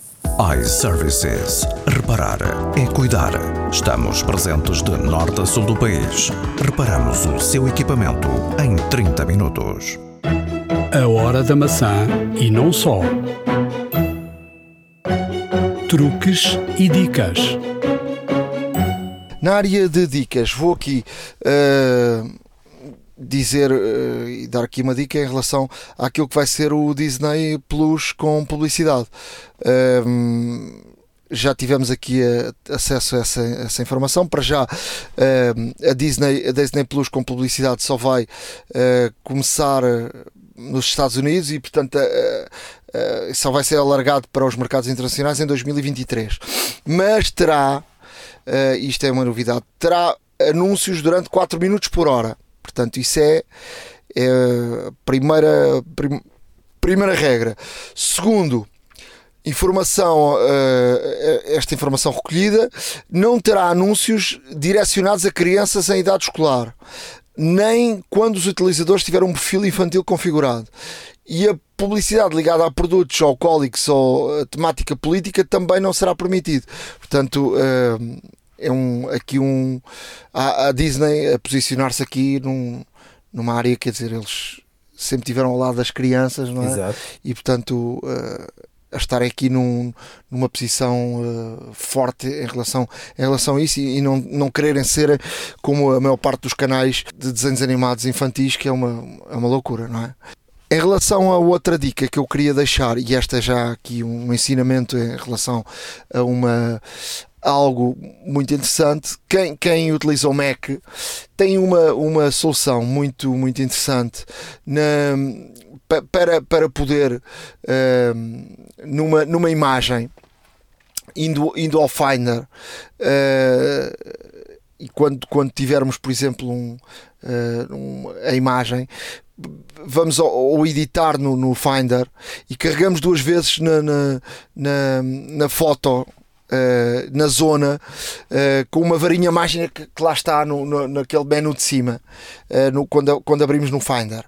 iServices. Reparar é cuidar. Estamos presentes de norte a sul do país. Reparamos o seu equipamento em 30 minutos. A hora da maçã e não só truques e dicas. Na área de dicas, vou aqui uh, dizer uh, e dar aqui uma dica em relação àquilo que vai ser o Disney Plus com publicidade. Uh, já tivemos aqui acesso a essa, essa, informação. Para já, a, Disney, a Disney Plus com publicidade só vai começar nos Estados Unidos e, portanto, uh, só vai ser alargado para os mercados internacionais em 2023. Mas terá, uh, isto é uma novidade, terá anúncios durante 4 minutos por hora. Portanto, isso é, é a primeira, prim, primeira regra. Segundo, informação, esta informação recolhida, não terá anúncios direcionados a crianças em idade escolar nem quando os utilizadores tiverem um perfil infantil configurado. E a publicidade ligada a produtos alcoólicos ou a temática política também não será permitido. Portanto, eh, é um, aqui um. A, Disney a posicionar-se aqui num, numa área, quer dizer, eles sempre tiveram ao lado das crianças, não é? Exato. E portanto. A estar aqui num, numa posição uh, forte em relação, em relação a isso e, e, não, não quererem ser como a maior parte dos canais de desenhos animados infantis, que é uma, é uma loucura, não é? Em relação a outra dica que eu queria deixar, e esta é já aqui um ensinamento em relação a uma algo muito interessante. Quem, quem utiliza o Mac tem uma, uma solução muito, muito interessante na, para, para poder uh, numa, numa imagem indo, indo ao Finder uh, e quando, quando tivermos por exemplo um, uh, um, a imagem vamos ao, ao editar no, no, Finder e carregamos duas vezes na, na, na, na foto Uh, na zona uh, com uma varinha mágica que, que lá está no, no, naquele menu de cima no, quando, quando abrimos no Finder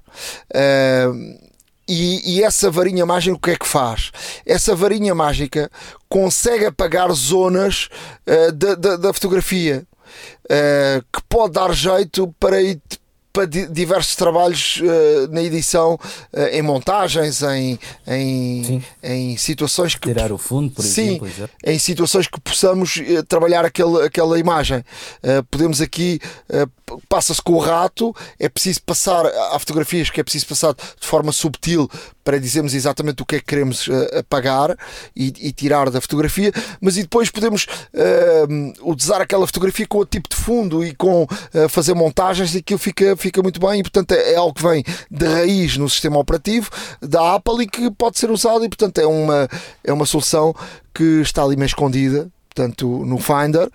e, e, essa varinha mágica o que é que faz? Essa varinha mágica consegue apagar zonas uh, da, da, da, fotografia uh, que pode dar jeito para para diversos trabalhos uh, na edição, uh, em montagens, em, em, em, situações que. Tirar o fundo, por sim, exemplo. em situações que possamos uh, trabalhar aquele, aquela imagem. podemos aqui. Passa-se com o rato, é preciso passar. Há fotografias que é preciso passar de forma subtil para dizermos exatamente o que é que queremos apagar e, e tirar da fotografia, mas e depois podemos usar aquela fotografia com o tipo de fundo e com fazer montagens e aquilo fica, fica fica muito bem e, portanto, é, é algo que vem de raiz no sistema operativo da Apple e que pode ser usado e, portanto, é uma, é uma solução que está ali meio escondida, portanto, no Finder.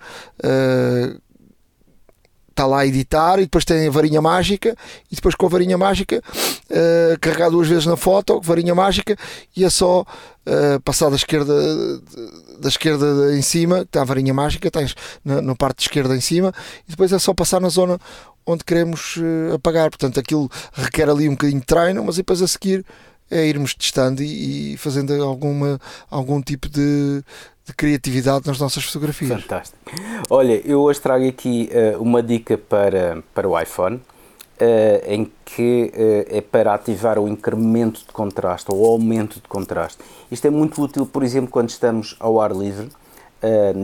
Uh, está lá a editar e depois tem a varinha mágica e depois com a varinha mágica uh, carregar duas vezes na foto, varinha mágica e é só uh, passar da esquerda da esquerda em cima, está a varinha mágica, tens na, na parte esquerda em cima e depois é só passar na zona onde queremos uh, apagar. Portanto, aquilo requer ali um bocadinho de treino, mas depois a seguir é irmos testando e, e fazendo alguma, algum tipo de, de, criatividade nas nossas fotografias. Fantástico. Olha, eu hoje trago aqui uh, uma dica para, para o iPhone. Uh, em que uh, é para ativar o incremento de contraste ou o aumento de contraste. Isto é muito útil, por exemplo, quando estamos ao ar livre,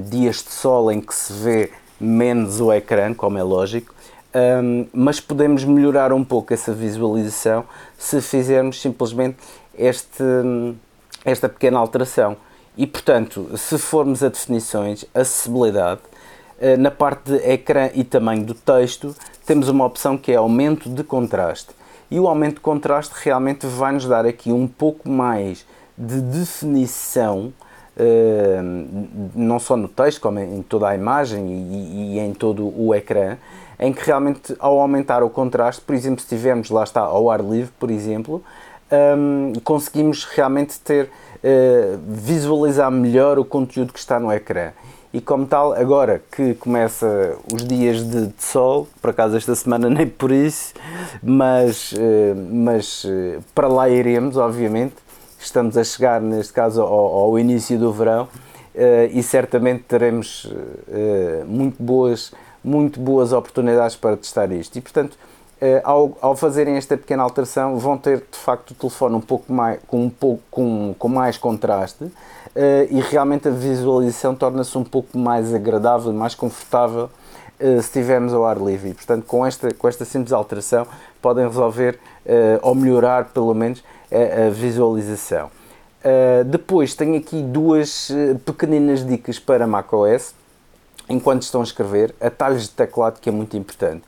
dias de sol em que se vê menos o ecrã, como é lógico, um, mas podemos melhorar um pouco essa visualização se fizermos simplesmente este, esta pequena alteração. E portanto, se formos a definições, acessibilidade, uh, na parte de ecrã e tamanho do texto, temos uma opção que é aumento de contraste. E o aumento de contraste realmente vai nos dar aqui um pouco mais de definição, uh, não só no texto, como em toda a imagem e em todo o ecrã, em que realmente ao aumentar o contraste, por exemplo, se estivermos lá está ao ar livre, por exemplo, um, conseguimos realmente ter uh, visualizar melhor o conteúdo que está no ecrã. E como tal, agora que começa os dias de, de sol, por acaso esta semana [laughs] nem por isso, mas, uh, mas uh, para lá iremos, obviamente. Estamos a chegar, neste caso, ao, ao início do verão e certamente teremos muito boas muito boas oportunidades para testar isto. E, portanto, eh, ao, ao fazerem esta pequena alteração, vão ter de facto o telefone um pouco mais, com, um pouco, com, com mais contraste eh, e realmente a visualização torna-se um pouco mais agradável, mais confortável eh, se estivermos ao ar livre. E, portanto, com esta, com esta simples alteração, podem resolver ou melhorar pelo menos a, a visualização. depois tenho aqui duas pequeninas dicas para macOS enquanto estão a escrever, atalhos de teclado que é muito importante,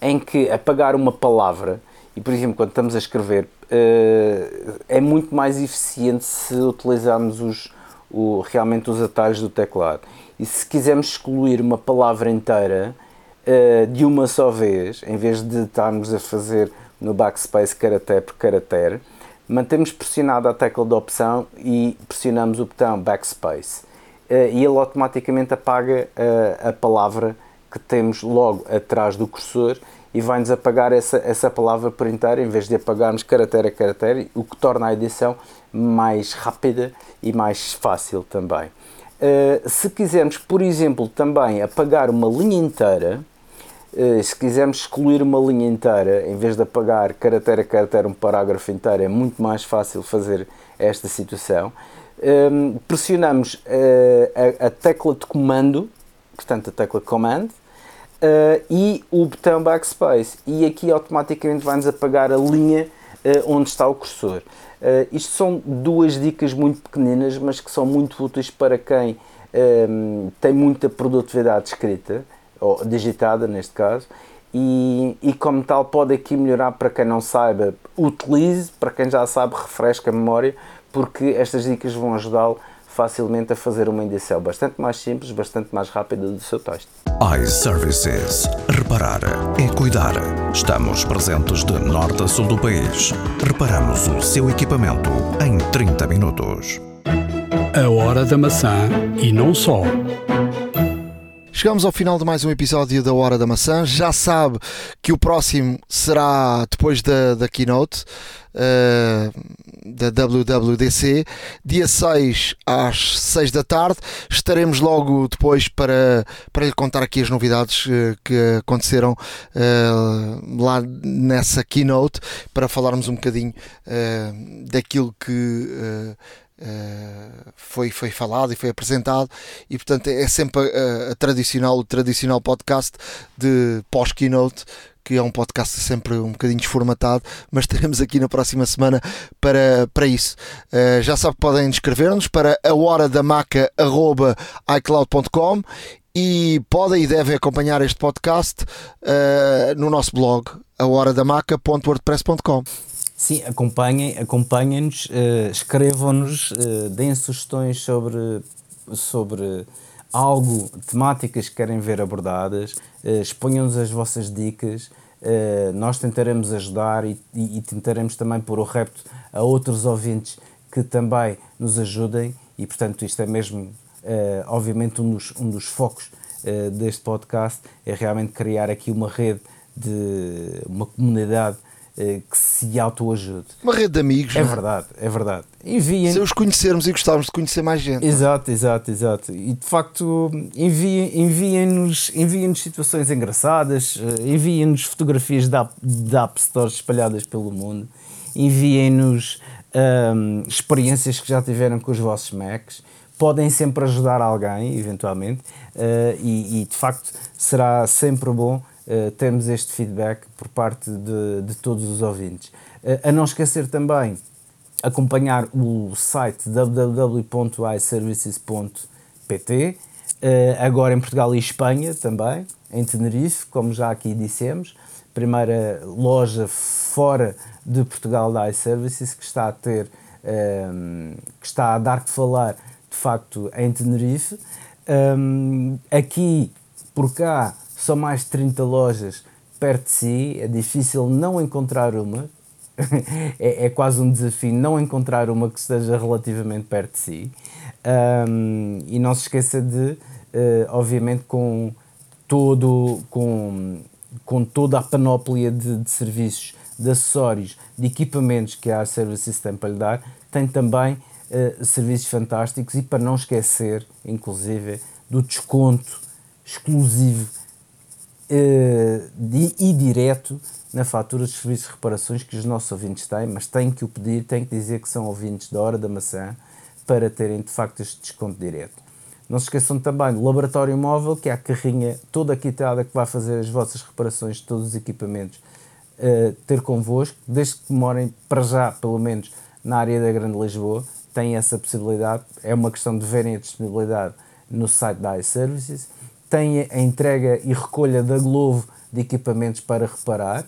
em que apagar uma palavra, e por exemplo, quando estamos a escrever, uh, é muito mais eficiente se utilizarmos os, o, realmente os atalhos do teclado. E se quisermos excluir uma palavra inteira uh, de uma só vez, em vez de estarmos a fazer no backspace caractere por caractere, mantemos pressionada a tecla de opção e pressionamos o botão backspace e ele automaticamente apaga uh, a palavra que temos logo atrás do cursor e vai-nos apagar essa, essa palavra por inteiro em vez de apagarmos caractere a caractere, o que torna a edição mais rápida e mais fácil também. Uh, se quisermos, por exemplo, também apagar uma linha inteira, uh, se quisermos excluir uma linha inteira, em vez de apagar caractere a caractere um parágrafo inteiro, é muito mais fácil fazer esta situação um, pressionamos uh, a, a, tecla de comando, portanto a tecla command, uh, e o botão backspace. E aqui automaticamente vai-nos apagar a linha uh, onde está o cursor. isto são duas dicas muito pequeninas, mas que são muito úteis para quem um, tem muita produtividade escrita, ou digitada neste caso, e, e, como tal pode aqui melhorar para quem não saiba, utilize, para quem já sabe, refresca a memória, porque estas dicas vão ajudá-lo facilmente a fazer uma edição bastante mais simples, bastante mais rápida do seu texto. iServices. Reparar é cuidar. Estamos presentes de norte a sul do país. Reparamos o seu equipamento em 30 minutos. A hora da maçã e não só. Chegamos ao final de mais um episódio da Hora da Maçã. Já sabe que o próximo será depois da, da keynote uh, da WWDC, dia 6 às 6 da tarde. Estaremos logo depois para, para lhe contar aqui as novidades uh, que aconteceram uh, lá nessa keynote, para falarmos um bocadinho daquilo que Uh, foi, foi falado e foi apresentado e portanto é sempre a tradicional, o tradicional podcast de pós-keynote que é um podcast sempre um bocadinho desformatado, mas teremos aqui na próxima semana para, para isso. Uh, já sabe que podem escrever-nos para a hora da maca.icloud.com e podem e devem acompanhar este podcast uh, no nosso blog, ahoradamaca.wordpress.com. Sim, acompanhem, acompanhem-nos, uh, escrevam-nos, uh, deem sugestões sobre, sobre algo, temáticas que querem ver abordadas, uh, exponham-nos as vossas dicas, uh, nós tentaremos ajudar e, e, e, tentaremos também pôr o repto a outros ouvintes que também nos ajudem e, portanto, isto é mesmo, uh, obviamente, um dos, um dos focos deste podcast, é realmente criar aqui uma rede de uma comunidade eh, que se autoajude. Uma rede de amigos. É não? verdade, é verdade. Enviem. Se os conhecermos e gostávamos de conhecer mais gente. Exato, exato, exato. E de facto, enviem-nos enviem situações engraçadas, eh, enviem-nos fotografias da, da App Store espalhadas pelo mundo, enviem-nos um, experiências que já tiveram com os vossos Macs. Podem sempre ajudar alguém, eventualmente, uh, e, e de facto será sempre bom uh, termos este feedback por parte de, de todos os ouvintes. Uh, a não esquecer também acompanhar o site www.iservices.pt, uh, agora em Portugal e Espanha também, em Tenerife, como já aqui dissemos, primeira loja fora de Portugal da iServices que está a ter, que está a dar que falar de facto em Tenerife. Aqui por cá são mais de 30 lojas perto de si, é difícil não encontrar uma, [laughs] é, é, quase um desafio não encontrar uma que esteja relativamente perto de si. Um, e não se esqueça de, uh, obviamente, com, todo, com, com toda a panóplia de, de, serviços, de acessórios, de equipamentos que a Services tem para lhe dar, tem também uh, serviços fantásticos e para não esquecer, inclusive, do desconto exclusivo uh, e direto na fatura dos serviços de reparações que os nossos ouvintes têm, mas têm que o pedir, têm que dizer que são ouvintes da Hora da Maçã para terem de facto este desconto direto. Não se esqueçam também do laboratório móvel, que é a carrinha toda quitada que vai fazer as vossas reparações de todos os equipamentos, uh, ter convosco, desde que morem para já, pelo menos, na área da Grande Lisboa, têm essa possibilidade. É uma questão de verem a disponibilidade no site da iServices tem a entrega e recolha da Glovo de equipamentos para reparar,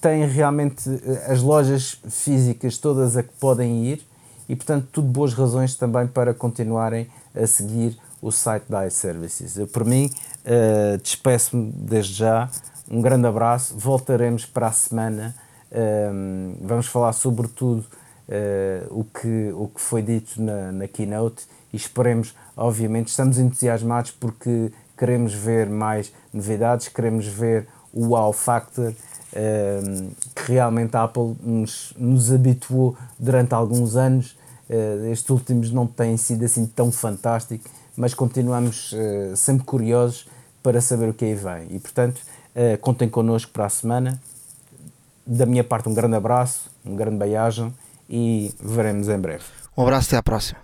tem realmente eh, as lojas físicas todas a que podem ir e, portanto, tudo boas razões também para continuarem a seguir o site da iServices. Eu, por mim, uh, despeço-me desde já. Um grande abraço. Voltaremos para a semana. Um, vamos falar sobretudo uh, o, que, o que foi dito na, na keynote e esperemos, obviamente, estamos entusiasmados porque queremos ver mais novidades, queremos ver o wow factor um, ehm, que realmente a Apple nos, nos habituou durante alguns anos. Uh, estes últimos não têm sido assim tão fantástico, mas continuamos uh, sempre curiosos para saber o que aí vem. E portanto, uh, contem connosco para a semana. Da minha parte, um grande abraço, um grande beijo e veremos em breve. Um abraço, até à próxima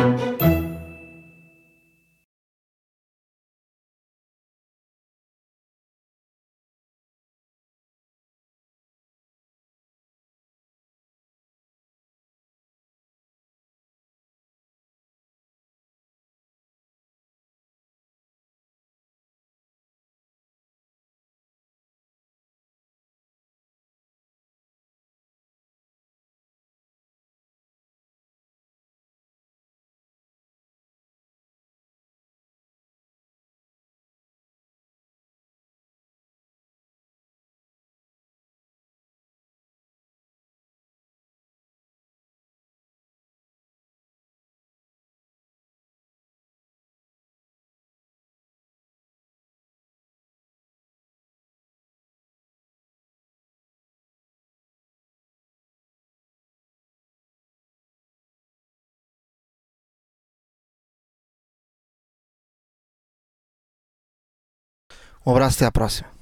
Um abraço, até à próxima.